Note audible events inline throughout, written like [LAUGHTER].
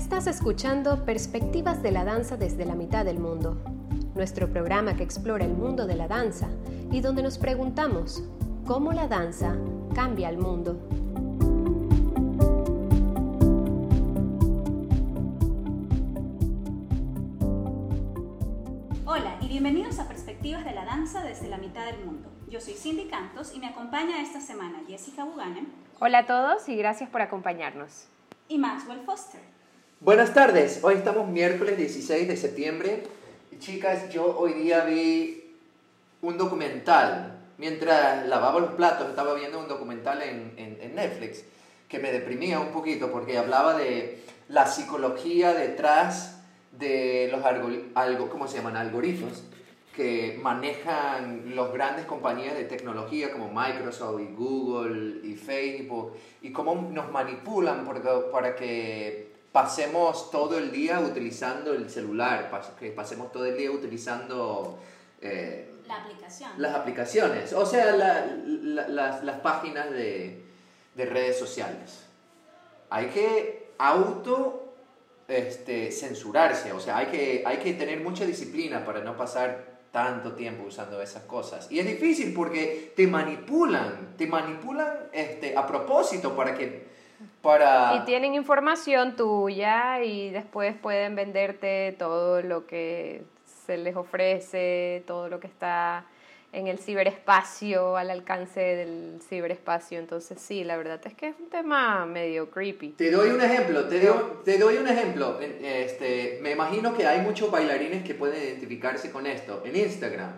Estás escuchando Perspectivas de la Danza desde la mitad del mundo, nuestro programa que explora el mundo de la danza y donde nos preguntamos cómo la danza cambia el mundo. Hola y bienvenidos a Perspectivas de la Danza desde la mitad del mundo. Yo soy Cindy Cantos y me acompaña esta semana Jessica Buganen. Hola a todos y gracias por acompañarnos. Y Maxwell Foster. Buenas tardes, hoy estamos miércoles 16 de septiembre. Chicas, yo hoy día vi un documental. Mientras lavaba los platos, estaba viendo un documental en, en, Netflix que me deprimía un poquito porque hablaba de la psicología detrás de los algo, ¿cómo se llaman? algoritmos que manejan las grandes compañías de tecnología como Microsoft y Google y Facebook y cómo nos manipulan para que pasemos todo el día utilizando el celular, que pasemos todo el día utilizando... Eh, la aplicación. Las aplicaciones, o sea, las, las, páginas de, de, redes sociales. Hay que auto este, censurarse, o sea, hay que, hay que tener mucha disciplina para no pasar tanto tiempo usando esas cosas. Y es difícil porque te manipulan, te manipulan este, a propósito para que y tienen información tuya y después pueden venderte todo lo que se les ofrece, todo lo que está en el ciberespacio, al alcance del ciberespacio. Entonces sí, la verdad es que es un tema medio creepy. Te doy un ejemplo, te, doy, te doy un ejemplo. Este, me imagino que hay muchos bailarines que pueden identificarse con esto. En Instagram,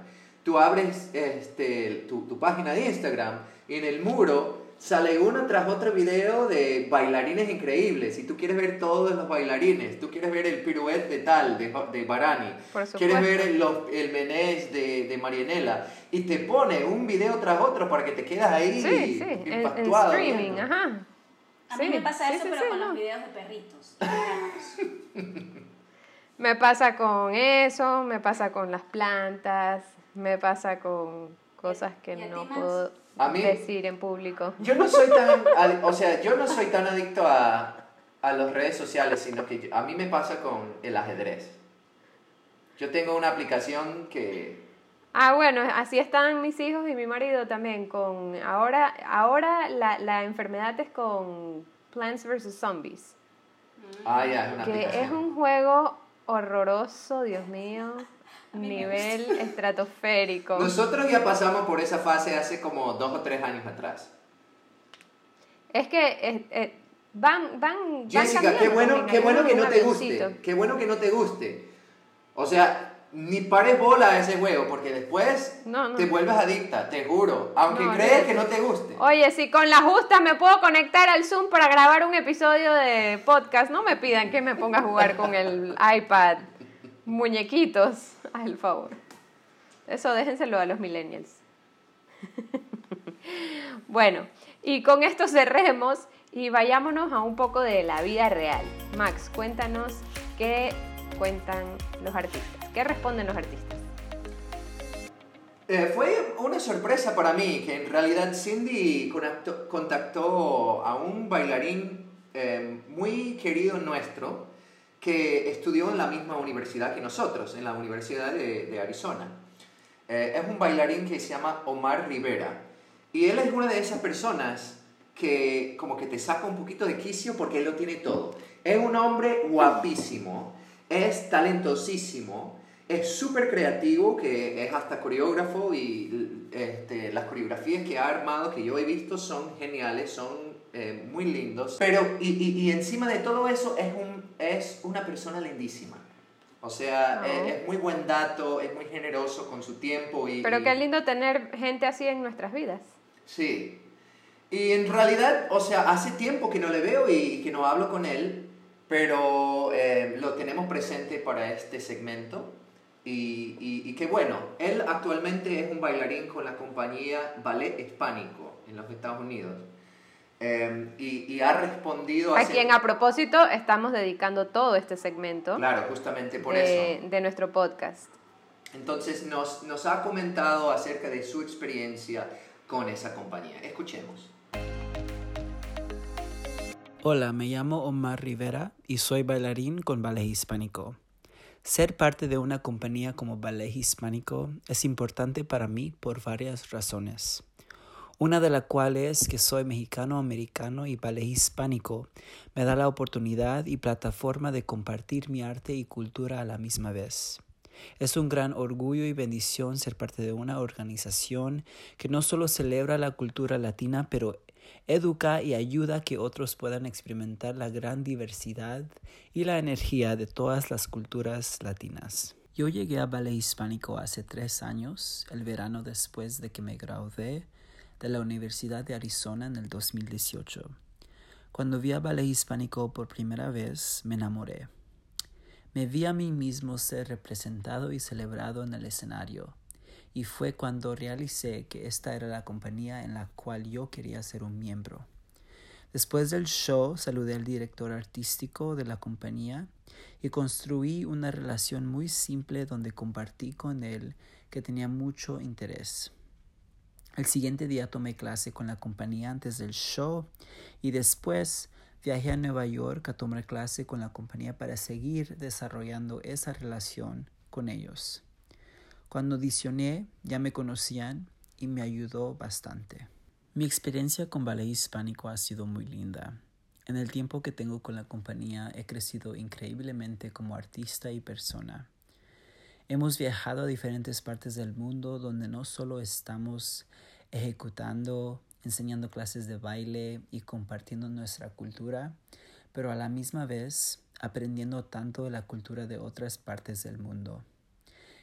tú abres este, tu, tu página de Instagram y en el muro sale uno tras otro video de bailarines increíbles. Si tú quieres ver todos los bailarines, tú quieres ver el pirouette de tal, de, de Barani, quieres ver el, el menés de, de Marianela, y te pone un video tras otro para que te quedes ahí sí, sí. En, streaming, ajá. A mí me pasa eso, pero con los videos de perritos. [LAUGHS] me pasa con eso, me pasa con las plantas, me pasa con cosas que no puedo a mí, decir en público. Yo no soy tan, o sea, yo no soy tan adicto a, a las redes sociales, sino que a mí me pasa con el ajedrez. Yo tengo una aplicación que... Ah, bueno, así están mis hijos y mi marido también con... Ahora, ahora la, la enfermedad es con Plants vs. Zombies. Ah, ya, es una Que es un juego horroroso, Dios mío nivel estratosférico. Nosotros ya pasamos por esa fase hace como dos o tres años atrás. Es que eh, eh, van, van, Jessica, qué bueno, qué bueno que no te guste. Qué bueno que no te guste. O sea, ni pares bola a ese juego, porque después te vuelves adicta, te juro. Aunque crees que no te guste. Oye, si con la justa me puedo conectar al Zoom para grabar un episodio de podcast, no me pidan que me ponga a jugar con el [LAUGHS] iPad muñequitos, [LAUGHS] al favor. Eso déjenselo a los millennials. [LAUGHS] bueno, y con esto cerremos y vayámonos a un poco de la vida real. Max, cuéntanos qué cuentan los artistas, qué responden los artistas. Eh, fue una sorpresa para mí que en realidad Cindy contactó a un bailarín eh, muy querido nuestro, que estudió en la misma universidad que nosotros, en la Universidad de, Arizona. Eh, es un bailarín que se llama Omar Rivera. Y él es una de esas personas que como que te saca un poquito de quicio porque él lo tiene todo. Es un hombre guapísimo, es talentosísimo, es súper creativo, que es hasta coreógrafo y este, las coreografías que ha armado, que yo he visto, son geniales, son eh, muy lindos. Pero, y, y, encima de todo eso, es, un, es una persona lindísima. O sea, es, muy buen dato, es muy generoso con su tiempo. Y, Pero qué lindo tener gente así en nuestras vidas. Sí. Y en realidad, o sea, hace tiempo que no le veo y que no hablo con él, pero eh, lo tenemos presente para este segmento. Y, y, y qué bueno, él actualmente es un bailarín con la compañía Ballet Hispánico en los Estados Unidos. Em, y, ha respondido a... A quien a propósito estamos dedicando todo este segmento. Claro, justamente por de, eso. De nuestro podcast. Entonces nos, nos ha comentado acerca de su experiencia con esa compañía. Escuchemos. Hola, me llamo Omar Rivera y soy bailarín con Ballet Hispánico. Ser parte de una compañía como Ballet Hispánico es importante para mí por varias razones. Una de las cuales es que soy mexicano-americano y ballet hispánico me da la oportunidad y plataforma de compartir mi arte y cultura a la misma vez. Es un gran orgullo y bendición ser parte de una organización que no solo celebra la cultura latina, pero educa y ayuda a que otros puedan experimentar la gran diversidad y la energía de todas las culturas latinas. Yo llegué a ballet hispánico hace tres años, el verano después de que me gradué de la Universidad de Arizona en el 2018. Cuando vi a ballet hispánico por primera vez, me enamoré. Me vi a mí mismo ser representado y celebrado en el escenario, y fue cuando realicé que esta era la compañía en la cual yo quería ser un miembro. Después del show saludé al director artístico de la compañía y construí una relación muy simple donde compartí con él que tenía mucho interés. El siguiente día tomé clase con la compañía antes del show y después Viajé a Nueva York a tomar clase con la compañía para seguir desarrollando esa relación con ellos. Cuando audicioné ya me conocían y me ayudó bastante. Mi experiencia con ballet hispánico ha sido muy linda. En el tiempo que tengo con la compañía he crecido increíblemente como artista y persona. Hemos viajado a diferentes partes del mundo donde no solo estamos ejecutando enseñando clases de baile y compartiendo nuestra cultura, pero a la misma vez aprendiendo tanto de la cultura de otras partes del mundo.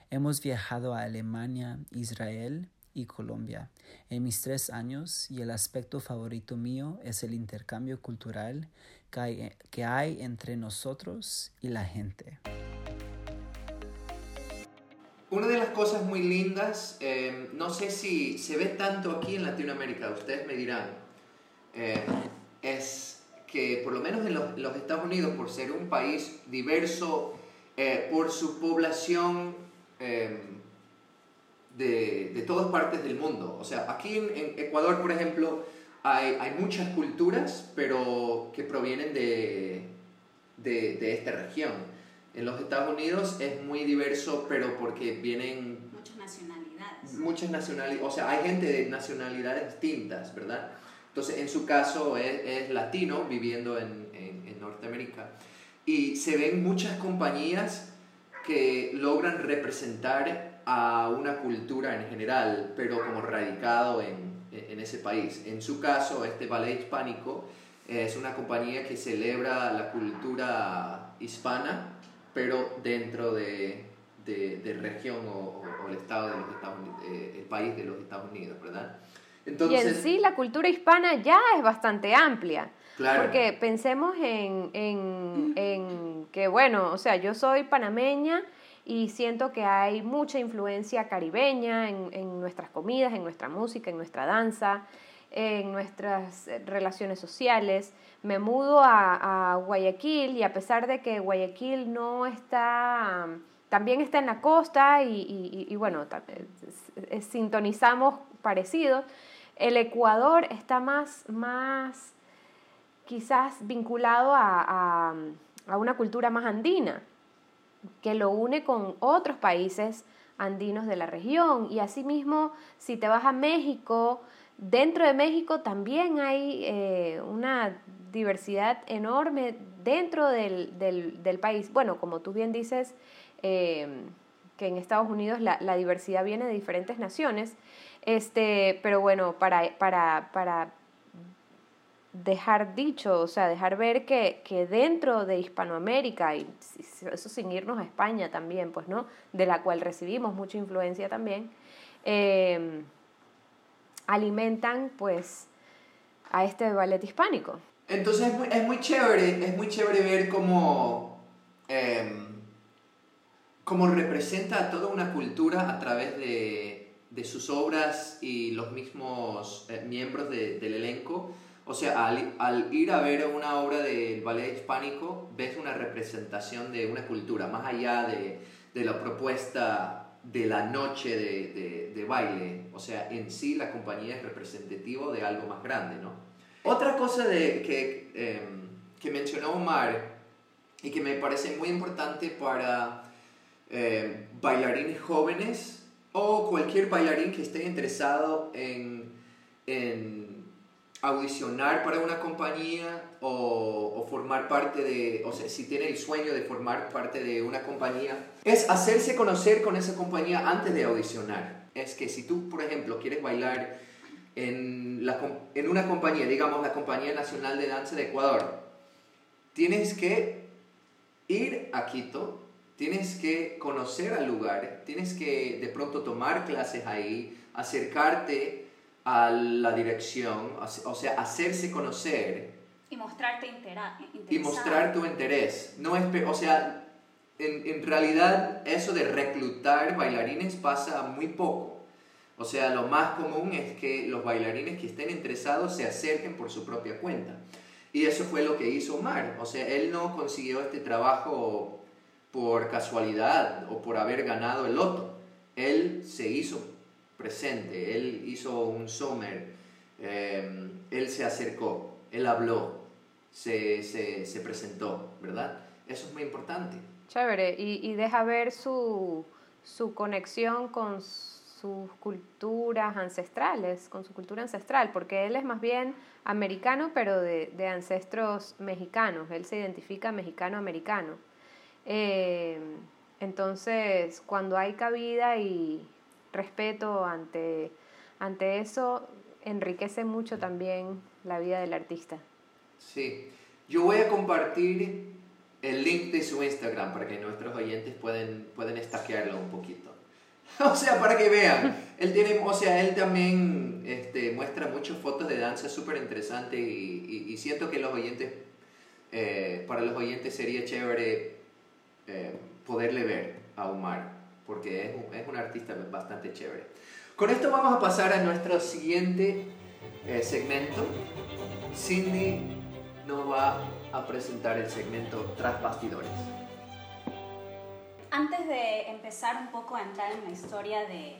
Hemos viajado a Alemania, Israel y Colombia en mis tres años y el aspecto favorito mío es el intercambio cultural que hay, entre nosotros y la gente. Una de las cosas muy lindas, em, no sé si se ve tanto aquí en Latinoamérica, ustedes me dirán, em, es que por lo menos en los, Estados Unidos, por ser un país diverso, eh, por su población de, de, todas partes del mundo, o sea, aquí en, Ecuador, por ejemplo, hay, hay, muchas culturas, pero que provienen de, de, de esta región. En los Estados Unidos es muy diverso, pero porque vienen... Muchas nacionalidades. Muchas nacionalidades, o sea, hay gente de nacionalidades distintas, ¿verdad? Entonces, en su caso es, es latino viviendo en, en, en, Norteamérica. Y se ven muchas compañías que logran representar a una cultura en general, pero como radicado en, en ese país. En su caso, este ballet hispánico es una compañía que celebra la cultura hispana pero dentro de, de, región o, el estado de los Estados eh, el país de los Estados Unidos, ¿verdad? Entonces, y en sí la cultura hispana ya es bastante amplia. Claro. Porque pensemos en, en, en que, bueno, o sea, yo soy panameña y siento que hay mucha influencia caribeña en, en, nuestras comidas, en nuestra música, en nuestra danza, en nuestras relaciones sociales me mudo a, Guayaquil y a pesar de que Guayaquil no está, también está en la costa y, bueno, sintonizamos parecidos, el Ecuador está más, más quizás vinculado a, a una cultura más andina, que lo une con otros países andinos de la región. Y asimismo, si te vas a México, dentro de México también hay eh, una diversidad enorme dentro del, del, del, país. Bueno, como tú bien dices, eh, que en Estados Unidos la, la, diversidad viene de diferentes naciones, este, pero bueno, para, para, para dejar dicho, o sea, dejar ver que, que, dentro de Hispanoamérica, y eso sin irnos a España también, pues, ¿no? De la cual recibimos mucha influencia también, eh, alimentan, pues, a este ballet hispánico. Entonces es muy, es muy chévere, es muy chévere ver cómo, eh, cómo representa a toda una cultura a través de, de sus obras y los mismos eh, miembros de, del elenco. O sea, al, al, ir a ver una obra del ballet hispánico, ves una representación de una cultura, más allá de, de la propuesta de la noche de, de, de, baile. O sea, en sí la compañía es representativo de algo más grande, ¿no? Otra cosa de, que, em, que mencionó Omar y que me parece muy importante para eh, bailarines jóvenes o cualquier bailarín que esté interesado en, en audicionar para una compañía o, o, formar parte de, o sea, si tiene el sueño de formar parte de una compañía, es hacerse conocer con esa compañía antes de audicionar. Es que si tú, por ejemplo, quieres bailar en, la, en una compañía, digamos la Compañía Nacional de Danza de Ecuador, tienes que ir a Quito, tienes que conocer al lugar, tienes que de pronto tomar clases ahí, acercarte a la dirección, o sea, hacerse conocer. Y mostrarte Y mostrar tu interés. No es, o sea, en, en realidad eso de reclutar bailarines pasa muy poco. O sea, lo más común es que los bailarines que estén interesados se acerquen por su propia cuenta. Y eso fue lo que hizo Omar. O sea, él no consiguió este trabajo por casualidad o por haber ganado el loto. Él se hizo presente, él hizo un summer, eh, él se acercó, él habló, se, se, se, presentó, ¿verdad? Eso es muy importante. Chévere, y, y deja ver su, su conexión con sus culturas ancestrales, con su cultura ancestral, porque él es más bien americano, pero de, de ancestros mexicanos, él se identifica mexicano-americano. Eh, entonces, cuando hay cabida y respeto ante, ante eso, enriquece mucho también la vida del artista. Sí, yo voy a compartir el link de su Instagram para que nuestros oyentes pueden, pueden estaquearlo un poquito. [LAUGHS] o sea, para que vean. Él tiene, o sea, él también este, muestra muchas fotos de danza súper interesantes y, y, siento que los oyentes, eh, para los oyentes sería chévere eh, poderle ver a Omar, porque es un, es un, artista bastante chévere. Con esto vamos a pasar a nuestro siguiente eh, segmento. Cindy nos va a presentar el segmento Tras Bastidores. Antes de empezar un poco a entrar en la historia de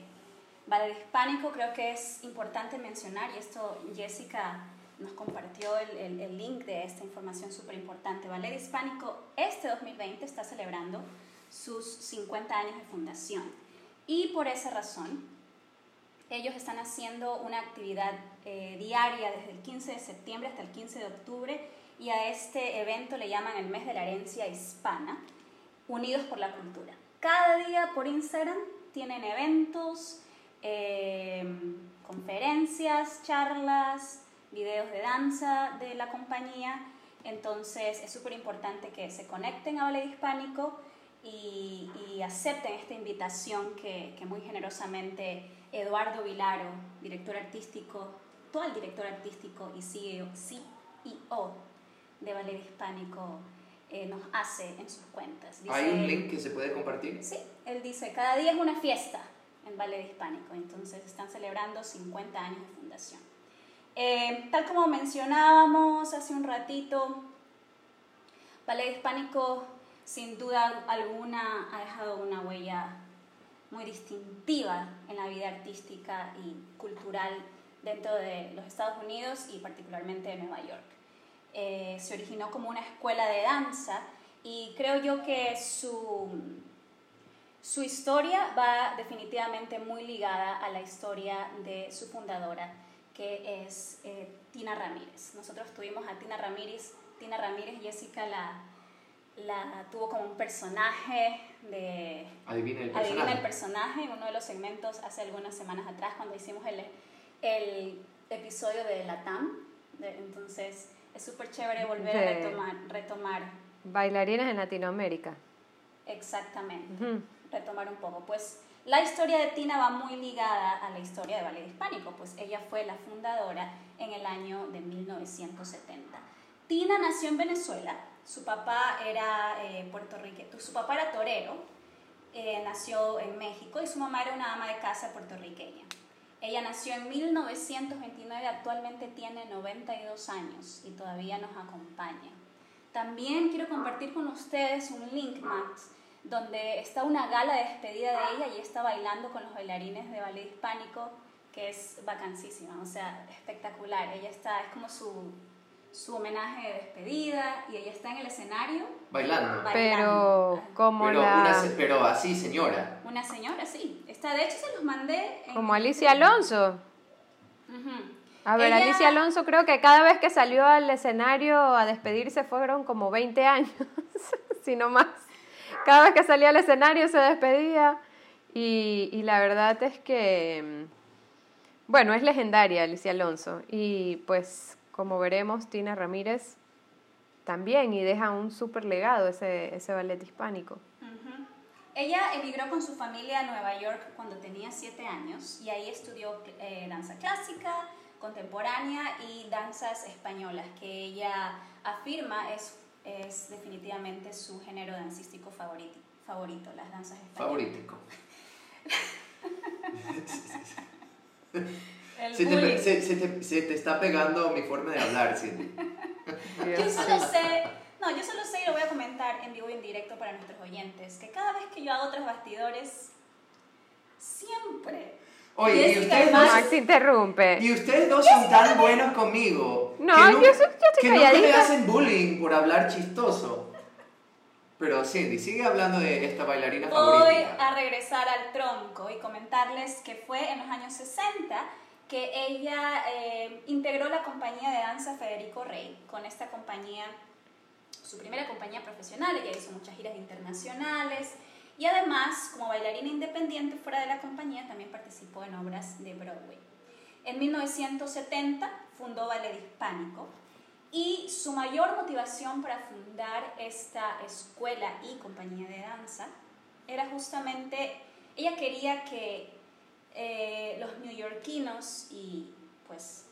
ballet hispánico, creo que es importante mencionar, y esto Jessica nos compartió el, el, link de esta información súper importante. Ballet Hispánico este 2020 está celebrando sus 50 años de fundación y por esa razón ellos están haciendo una actividad eh, diaria desde el 15 de septiembre hasta el 15 de octubre y a este evento le llaman el mes de la herencia hispana unidos por la cultura. Cada día por Instagram tienen eventos, eh, conferencias, charlas, videos de danza de la compañía. Entonces es súper importante que se conecten a Ballet Hispánico y, acepten esta invitación que, muy generosamente Eduardo Vilaro, director artístico, el director artístico y CEO, CEO de Ballet Hispánico, eh, nos hace en sus cuentas. ¿Hay un link que se puede compartir? Sí, él dice, cada día es una fiesta en Ballet Hispánico, entonces están celebrando 50 años de fundación. Eh, tal como mencionábamos hace un ratito, Ballet Hispánico sin duda alguna ha dejado una huella muy distintiva en la vida artística y cultural dentro de los Estados Unidos y particularmente de Nueva York. Eh, se originó como una escuela de danza y creo yo que su, su historia va definitivamente muy ligada a la historia de su fundadora, que es eh, Tina Ramírez. Nosotros tuvimos a Tina Ramírez, Tina Ramírez, Jessica la, la tuvo como un personaje de... Adivina el personaje. Adivina el personaje, en uno de los segmentos hace algunas semanas atrás cuando hicimos el, el episodio de la TAM. entonces es súper chévere volver a retomar, retomar. Bailarines en Latinoamérica. Exactamente, retomar un poco. Pues la historia de Tina va muy ligada a la historia de ballet hispánico, pues ella fue la fundadora en el año de 1970. Tina nació en Venezuela, su papá era eh, puertorriqueño, su papá era torero, eh, nació en México y su mamá era una ama de casa puertorriqueña. Ella nació en 1929, actualmente tiene 92 años y todavía nos acompaña. También quiero compartir con ustedes un link, Max, donde está una gala de despedida de ella y está bailando con los bailarines de ballet hispánico, que es vacancísima, o sea, espectacular. Ella está, es como su, su homenaje de despedida y ella está en el escenario Bailando. Pero como Pero, la... una se- pero así, señora. Una señora, sí. Está, de hecho, se los mandé. en- Como Alicia Alonso. A ver, Ella- Alicia Alonso creo que cada vez que salió al escenario a despedirse fueron como 20 años, [LAUGHS] si no más. Cada vez que salía al escenario se despedía y, y la verdad es que, mm, bueno, es legendaria Alicia Alonso y pues como veremos Tina Ramírez también y deja un súper legado ese, ese ballet hispánico. Ella emigró con su familia a Nueva York cuando tenía siete años y ahí estudió eh, danza clásica, contemporánea y danzas españolas, que ella afirma es, es definitivamente su género dancístico favorito, favorito las danzas españolas. Favoritico. [LAUGHS] El Se te, se, se te, se te está pegando mi forma de hablar, Cindy. [LAUGHS] Yo solo sé, no, yo solo sé y lo voy a comentar en vivo y en directo para nuestros oyentes, que cada vez que yo hago otros bastidores, siempre. Oye, y ustedes dos, Max interrumpe. y ustedes dos son tan buenos conmigo. No, que yo soy- yo estoy Que nunca me hacen bullying por hablar chistoso. Pero Cindy, sigue hablando de esta bailarina Voy favorita. a regresar al tronco y comentarles que fue en los años 60 que ella eh, integró la compañía de danza Federico Rey. Con esta compañía, su primera compañía profesional, ella hizo muchas giras internacionales y además, como bailarina independiente fuera de la compañía, también participó en obras de Broadway. En 1970 fundó Ballet Hispánico y su mayor motivación para fundar esta escuela y compañía de danza era justamente, ella quería que eh, los neoyorquinos y pues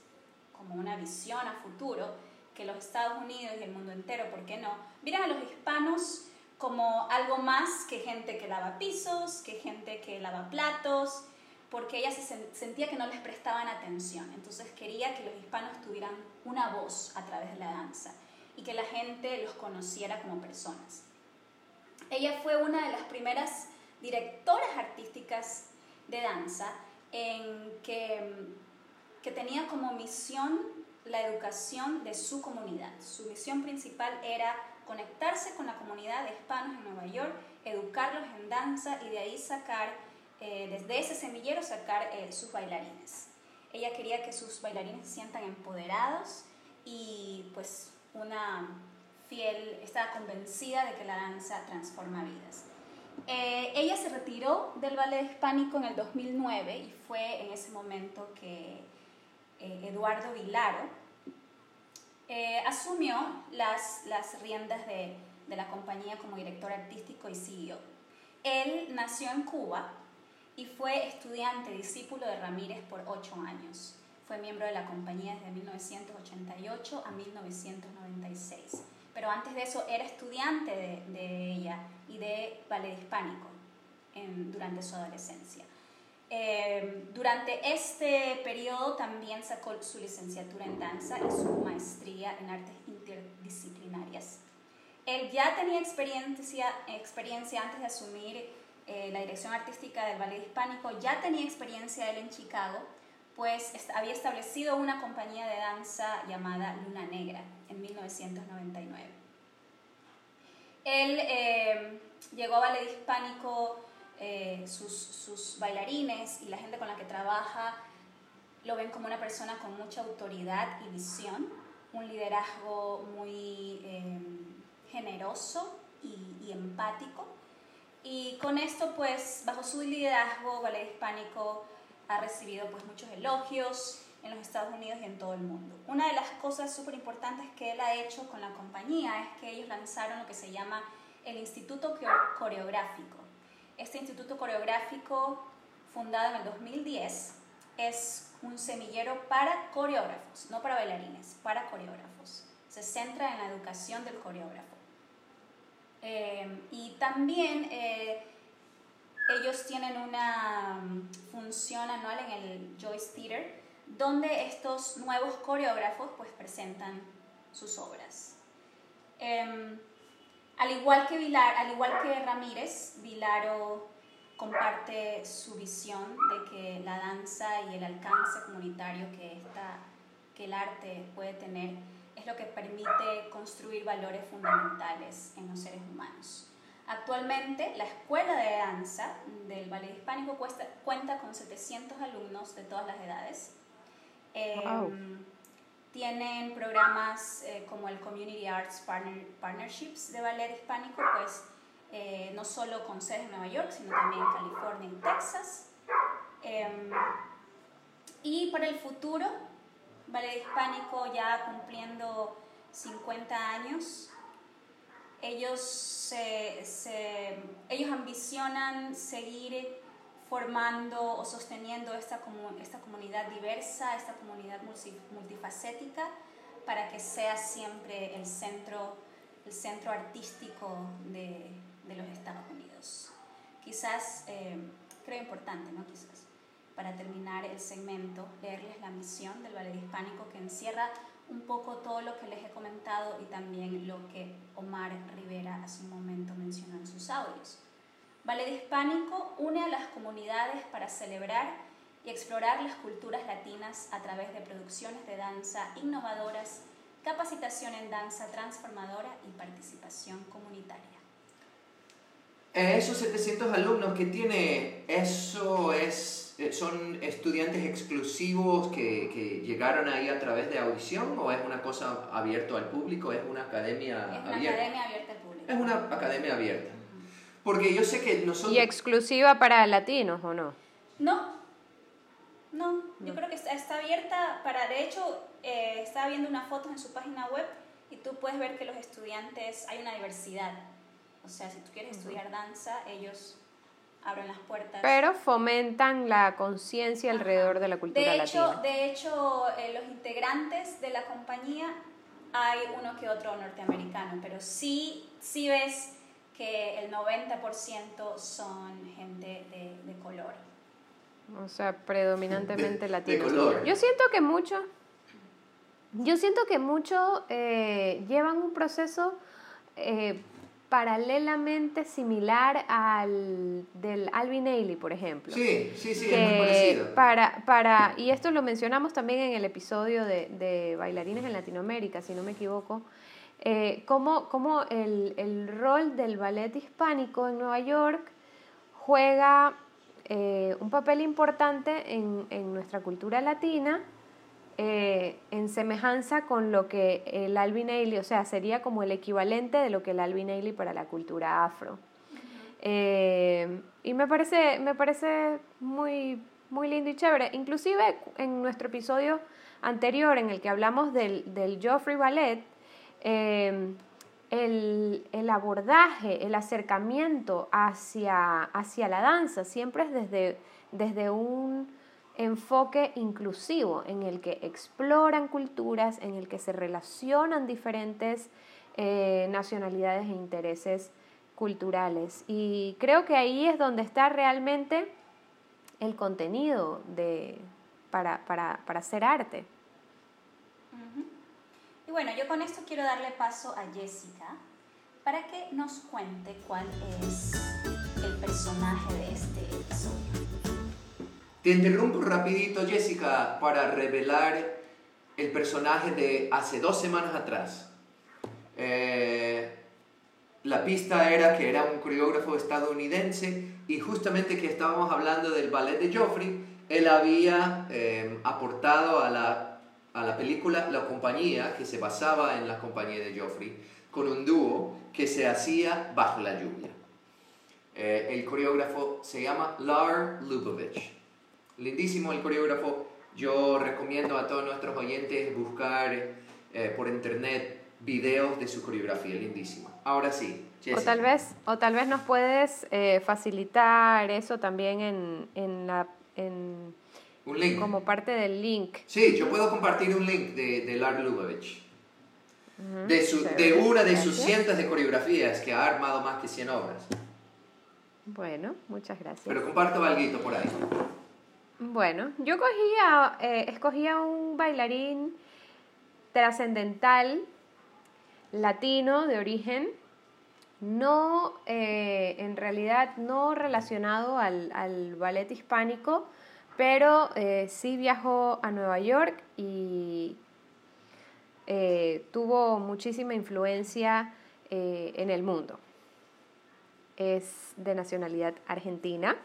como una visión a futuro, que los Estados Unidos y el mundo entero, ¿por qué no?, vieran a los hispanos como algo más que gente que lava pisos, que gente que lava platos, porque ella se sen- sentía que no les prestaban atención. Entonces quería que los hispanos tuvieran una voz a través de la danza y que la gente los conociera como personas. Ella fue una de las primeras directoras artísticas de danza en que, que tenía como misión la educación de su comunidad. Su misión principal era conectarse con la comunidad de hispanos en Nueva York, educarlos en danza y de ahí sacar, eh, desde ese semillero, sacar eh, sus bailarines. Ella quería que sus bailarines se sientan empoderados y pues una fiel, estaba convencida de que la danza transforma vidas. Eh, ella se retiró del ballet hispánico en el 2009 y fue en ese momento que eh, Eduardo Vilaro eh, asumió las, las riendas de, de la compañía como director artístico y CEO. Él nació en Cuba y fue estudiante, discípulo de Ramírez por ocho años. Fue miembro de la compañía desde 1988 a 1996. Pero antes de eso era estudiante de, de ella y de ballet hispánico durante su adolescencia. Eh, durante este periodo también sacó su licenciatura en danza y su maestría en artes interdisciplinarias. Él ya tenía experiencia, experiencia antes de asumir eh, la dirección artística del ballet hispánico, ya tenía experiencia él en Chicago, pues había establecido una compañía de danza llamada Luna Negra en 1999. Él eh, llegó a ballet hispánico, eh, sus, sus bailarines y la gente con la que trabaja lo ven como una persona con mucha autoridad y visión, un liderazgo muy eh, generoso y, y empático. Y con esto, pues, bajo su liderazgo, Ballet Hispánico ha recibido pues, muchos elogios en los Estados Unidos y en todo el mundo. Una de las cosas súper importantes que él ha hecho con la compañía es que ellos lanzaron lo que se llama el Instituto Coreo- Coreográfico. Este Instituto Coreográfico, fundado en el 2010, es un semillero para coreógrafos, no para bailarines, para coreógrafos. Se centra en la educación del coreógrafo. Eh, y también eh, ellos tienen una mm, función anual en el Joyce Theater, donde estos nuevos coreógrafos pues presentan sus obras. Em, al igual que Vilar, al igual que Ramírez, Vilaro comparte su visión de que la danza y el alcance comunitario que, esta, que el arte puede tener es lo que permite construir valores fundamentales en los seres humanos. Actualmente, la Escuela de Danza del Ballet Hispánico cuenta con 700 alumnos de todas las edades. Em, tienen programas eh, como el Community Arts Partnerships de Ballet Hispánico, pues eh, no solo con sedes en Nueva York, sino también en California y Texas. Em, y para el futuro, Ballet Hispánico ya cumpliendo 50 años, ellos, ellos ambicionan seguir formando o sosteniendo esta, esta comunidad diversa, esta comunidad multifacética, para que sea siempre el centro, el centro artístico de, de los Estados Unidos. Quizás, eh, creo importante, ¿no? Quizás, para terminar el segmento, leerles la misión del ballet hispánico que encierra un poco todo lo que les he comentado y también lo que Omar Rivera hace un momento mencionó en sus audios. Ballet Hispánico une a las comunidades para celebrar y explorar las culturas latinas a través de producciones de danza innovadoras, capacitación en danza transformadora y participación comunitaria. Esos 700 alumnos que tiene, eso es eh, ¿Son estudiantes exclusivos que, que, llegaron ahí a través de audición o es una cosa abierta al público? ¿Es una academia abierta? Es una academia abierta al público. Es una academia abierta. Porque yo sé que nosotros... ¿Y exclusiva para latinos o no? No. No, yo creo que está, abierta para... De hecho, eh, estaba viendo una foto en su página web y tú puedes ver que los estudiantes, hay una diversidad. O sea, si tú quieres estudiar danza, ellos abren las puertas. Pero fomentan la conciencia alrededor de la cultura de hecho, latina. De hecho, eh, los integrantes de la compañía hay uno que otro norteamericano, pero sí, sí ves que el 90% son gente de, de, color. O sea, predominantemente latinos. color. Yo siento que muchos, yo siento que muchos eh, llevan un proceso eh, paralelamente similar al del Alvin Ailey, por ejemplo. Sí, sí, sí, es muy parecido. Para, para, y esto lo mencionamos también en el episodio de, de Bailarines en Latinoamérica, si no me equivoco, eh, cómo, cómo el, el, rol del ballet hispánico en Nueva York juega eh, un papel importante en, en nuestra cultura latina eh, en semejanza con lo que el Alvin Ailey, o sea, sería como el equivalente de lo que el Alvin Ailey para la cultura afro. Eh, y me parece, me parece muy, muy lindo y chévere. Inclusive en nuestro episodio anterior en el que hablamos del, del Joffrey Ballet, eh, el, el, abordaje, el acercamiento hacia, hacia la danza siempre es desde, desde un enfoque inclusivo en el que exploran culturas, en el que se relacionan diferentes eh, nacionalidades e intereses culturales. Y creo que ahí es donde está realmente el contenido de, para, para, para hacer arte. Y bueno, yo con esto quiero darle paso a Jessica para que nos cuente cuál es el personaje de este episodio. Te interrumpo rapidito, Jessica, para revelar el personaje de hace dos semanas atrás. Eh, la pista era que era un coreógrafo estadounidense y justamente que estábamos hablando del ballet de Joffrey, él había eh, aportado a la, a la película La compañía, que se basaba en la compañía de Joffrey, con un dúo que se hacía bajo la lluvia. Eh, el coreógrafo se llama Lar Lubovich lindísimo el coreógrafo. Yo recomiendo a todos nuestros oyentes buscar eh, por internet videos de su coreografía, lindísimo. Ahora sí. O tal vez, o tal vez nos puedes eh, facilitar eso también en, en la un link. como parte del link. Sí, yo puedo compartir un link de, de Lar Lubavitch. de, su, de una de sus cientos de coreografías que ha armado más que 100 obras. Bueno, muchas gracias. Pero comparto algo por ahí. Bueno, yo cogía, eh, escogía un bailarín trascendental, latino de origen, no, eh, en realidad no relacionado al, al ballet hispánico, pero eh, sí viajó a Nueva York y eh, tuvo muchísima influencia eh, en el mundo. Es de nacionalidad argentina.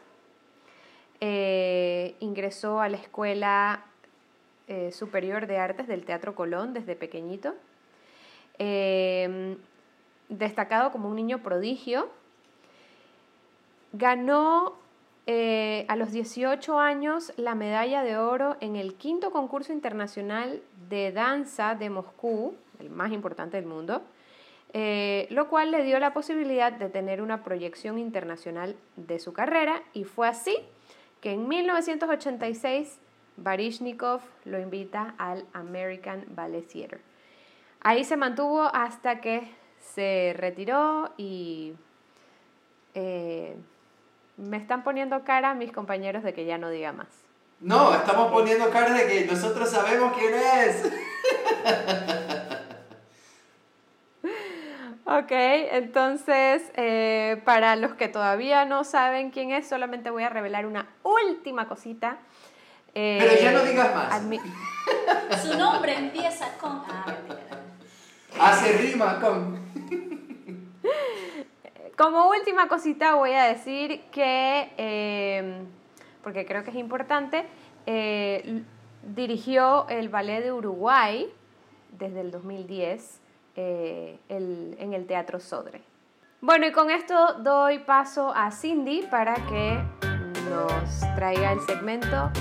Ingresó a la Escuela Superior de Artes del Teatro Colón desde pequeñito. destacado como un niño prodigio. Ganó a los 18 años la medalla de oro en el quinto concurso internacional de danza de Moscú, el más importante del mundo, eh, lo cual le dio la posibilidad de tener una proyección internacional de su carrera y fue así que en 1986 Barishnikov lo invita al American Ballet Theater. Ahí se mantuvo hasta que se retiró y eh, me están poniendo cara mis compañeros de que ya no diga más. No, estamos poniendo cara de que nosotros sabemos quién es. [LAUGHS] ok, entonces eh, para los que todavía no saben quién es, solamente voy a revelar una última cosita. Pero ya no eh, digas más. Su nombre empieza con... Ah, Hace rima con... Como última cosita voy a decir que... Eh, porque creo que es importante, eh, dirigió el Ballet de Uruguay desde el 2010 eh, en el Teatro Sodre. Bueno, y con esto doy paso a Cindy para que nos traiga el segmento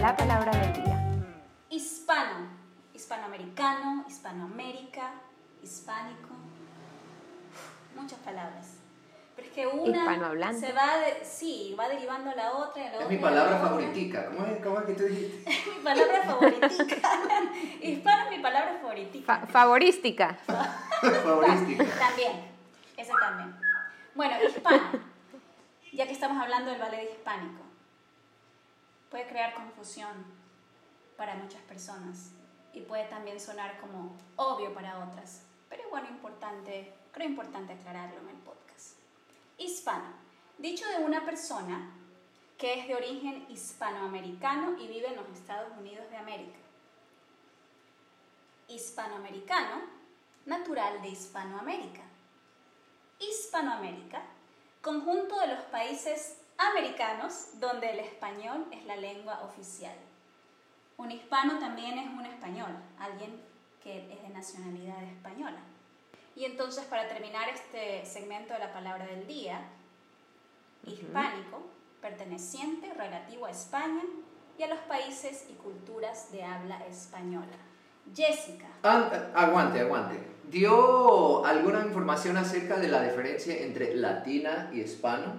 La Palabra del Día. Hispano, hispanoamericano, hispanoamérica, hispánico, muchas palabras es que una se va, de, sí, va derivando a la otra y a la es otra. mi palabra favoritica. ¿Cómo es, ¿Cómo es que tú dijiste? Mi palabra favoritica. Hispano es mi palabra favoritica. [LAUGHS] favorística. [LAUGHS] favorística. También, ese también. Bueno, hispano, ya que estamos hablando del ballet hispánico, puede crear confusión para muchas personas y puede también sonar como obvio para otras, pero bueno, importante, creo importante aclararlo en el podcast hispano, dicho de una persona que es de origen hispanoamericano y vive en los Estados Unidos de América. Hispanoamericano, natural de Hispanoamérica. Hispanoamérica, conjunto de los países americanos donde el español es la lengua oficial. Un hispano también es un español, alguien que es de nacionalidad española. Y entonces para terminar este segmento de la palabra del día, hispánico, perteneciente, relativo a España y a los países y culturas de habla española. Jessica. aguante, aguante. ¿Dio alguna información acerca de la diferencia entre latina y hispano?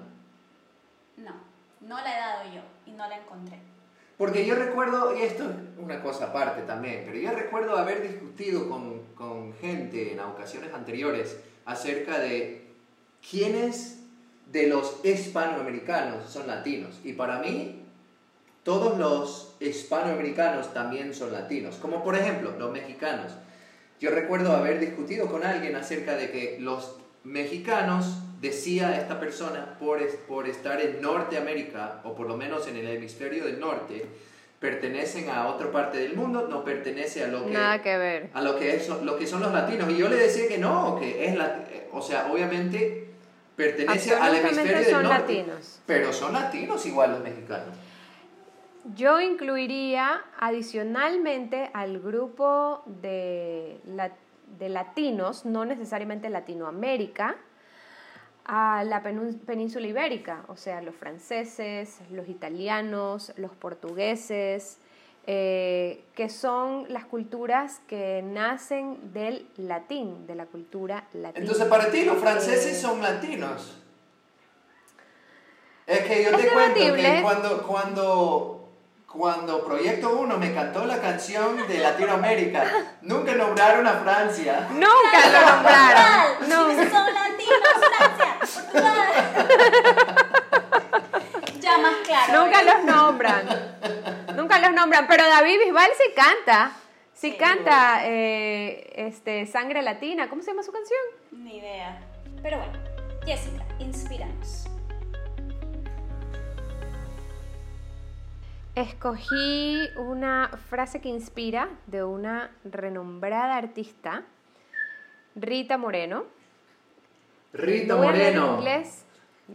No, no la he dado yo y no la encontré. Porque yo recuerdo, y esto es una cosa aparte también, pero yo recuerdo haber discutido con, con gente en ocasiones anteriores acerca de quiénes de los hispanoamericanos son latinos. Y para mí, todos los hispanoamericanos también son latinos. Como por ejemplo, los mexicanos. Yo recuerdo haber discutido con alguien acerca de que los mexicanos, decía esta persona, por, por estar en Norteamérica, o por lo menos en el hemisferio del norte, pertenecen a otra parte del mundo, no pertenece a lo que, Nada que ver. A lo que, es, lo que son los latinos. Y yo le decía que no, que es, la, o sea, obviamente pertenece al hemisferio del norte. Latinos. Pero son latinos igual los mexicanos. Yo incluiría adicionalmente al grupo de, de latinos, no necesariamente Latinoamérica, a la península ibérica, o sea, los franceses, los italianos, los portugueses, eh, que son las culturas que nacen del latín, de la cultura latina. Entonces, para ti los franceses son latinos. Es que yo te cuento que cuando, cuando cuando Proyecto 1 me cantó la canción de Latinoamérica, [LAUGHS] nunca nombraron a Francia. Nunca lo nombraron. No. Son latinos, Francia, [LAUGHS] ya más claro. Nunca los nombran. Nunca los nombran. Pero David Bisbal sí canta. Sí, canta eh, este, Sangre Latina. ¿Cómo se llama su canción? Ni idea. Pero bueno, Jessica, inspíranos. Escogí una frase que inspira de una renombrada artista, Rita Moreno. Rita Moreno. En inglés,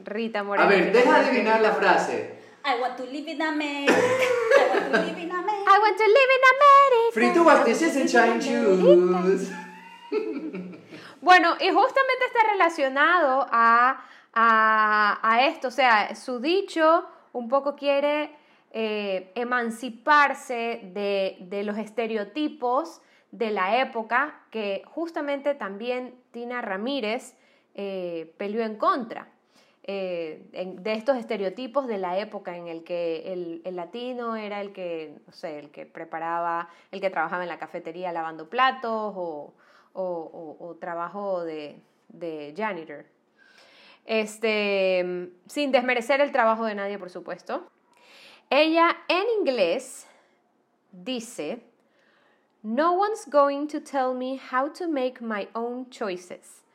Rita Moreno. A ver, deja adivinar la frase. I want to live in America. [LAUGHS] I want to live in America. I want to live in America. Fritúas, this isn't Chinese. [LAUGHS] Bueno, y justamente está relacionado a, a, a esto, o sea, su dicho un poco quiere eh, emanciparse de, de, los estereotipos de la época que justamente también Tina Ramírez eh, peleó en contra. Eh, de estos estereotipos de la época en el que el, el, latino era el que, no sé, el que preparaba, el que trabajaba en la cafetería lavando platos o, o, o, trabajo de, de janitor. Este, sin desmerecer el trabajo de nadie, por supuesto. Ella en inglés dice, No one's going to tell me how to make my own choices.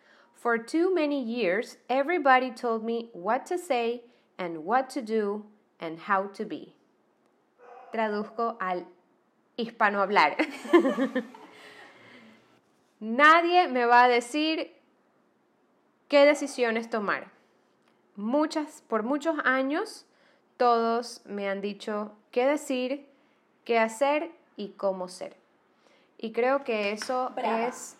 For too many years, everybody told me what to say and what to do and how to be. Traduzco al hispanohablar. [LAUGHS] Nadie me va a decir qué decisiones tomar. Muchas, por muchos años, todos me han dicho qué decir, qué hacer y cómo ser. Y creo que eso Brava. es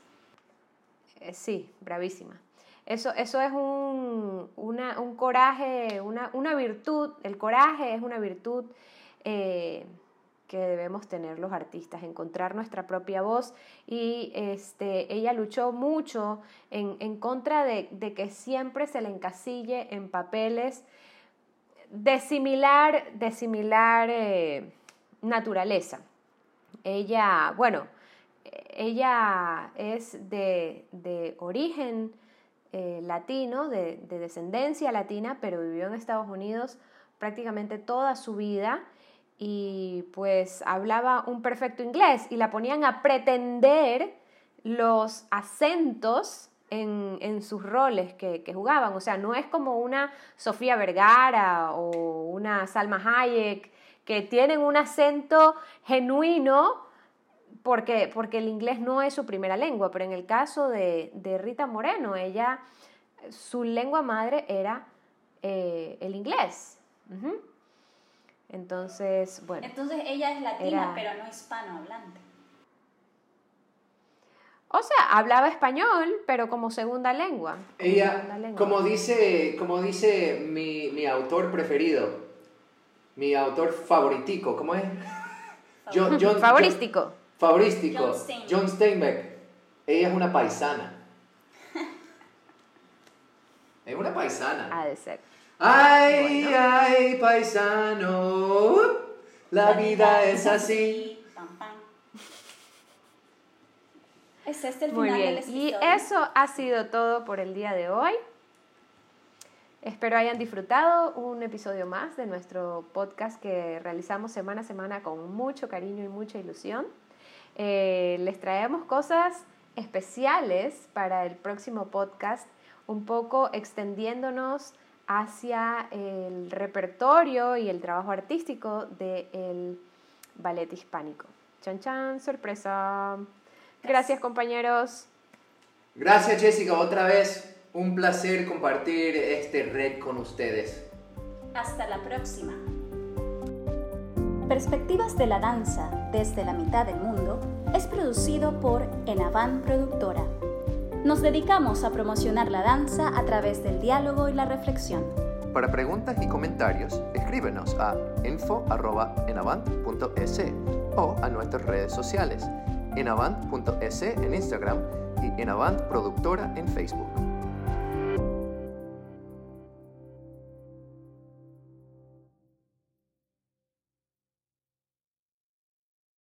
eh, sí, bravísima. Eso, eso es un, una, un coraje, una, una, virtud. El coraje es una virtud eh, que debemos tener los artistas, encontrar nuestra propia voz. Y este, ella luchó mucho en, en contra de, de, que siempre se le encasille en papeles de similar, de similar eh, naturaleza. Ella, bueno, ella es de, de origen eh, latino, de, de, descendencia latina, pero vivió en Estados Unidos prácticamente toda su vida y pues hablaba un perfecto inglés y la ponían a pretender los acentos en, en sus roles que, que, jugaban. O sea, no es como una Sofía Vergara o una Salma Hayek que tienen un acento genuino porque, porque el inglés no es su primera lengua, pero en el caso de, de Rita Moreno, ella, su lengua madre era eh, el inglés. Uh -huh. Entonces, bueno. Entonces ella es latina, era... pero no hispanohablante. O sea, hablaba español, pero como segunda lengua. Como ella, segunda lengua. como dice, como dice mi, mi autor preferido, mi autor favoritico, ¿cómo es? [LAUGHS] John, John, Favorístico. John, Favorístico. John Steinbeck. John Steinbeck. Ella es una paisana. [LAUGHS] es una paisana. Ha de ser. Ay, Bueno. ay, paisano. La vida es así. Pam, pam. ¿Es este el Muy final bien. Y eso ha sido todo por el día de hoy. Espero hayan disfrutado un episodio más de nuestro podcast que realizamos semana a semana con mucho cariño y mucha ilusión. Eh, les traemos cosas especiales para el próximo podcast, un poco extendiéndonos hacia el repertorio y el trabajo artístico del ballet hispánico. Chan chan, sorpresa. Gracias compañeros. Gracias, Jessica, otra vez. Un placer compartir este red con ustedes. Hasta la próxima. Perspectivas de la danza desde la mitad del mundo es producido por Enavan Productora. Nos dedicamos a promocionar la danza a través del diálogo y la reflexión. Para preguntas y comentarios, escríbenos a info.enavant.es o a nuestras redes sociales, enavant.es en Instagram y Enavant Productora en Facebook.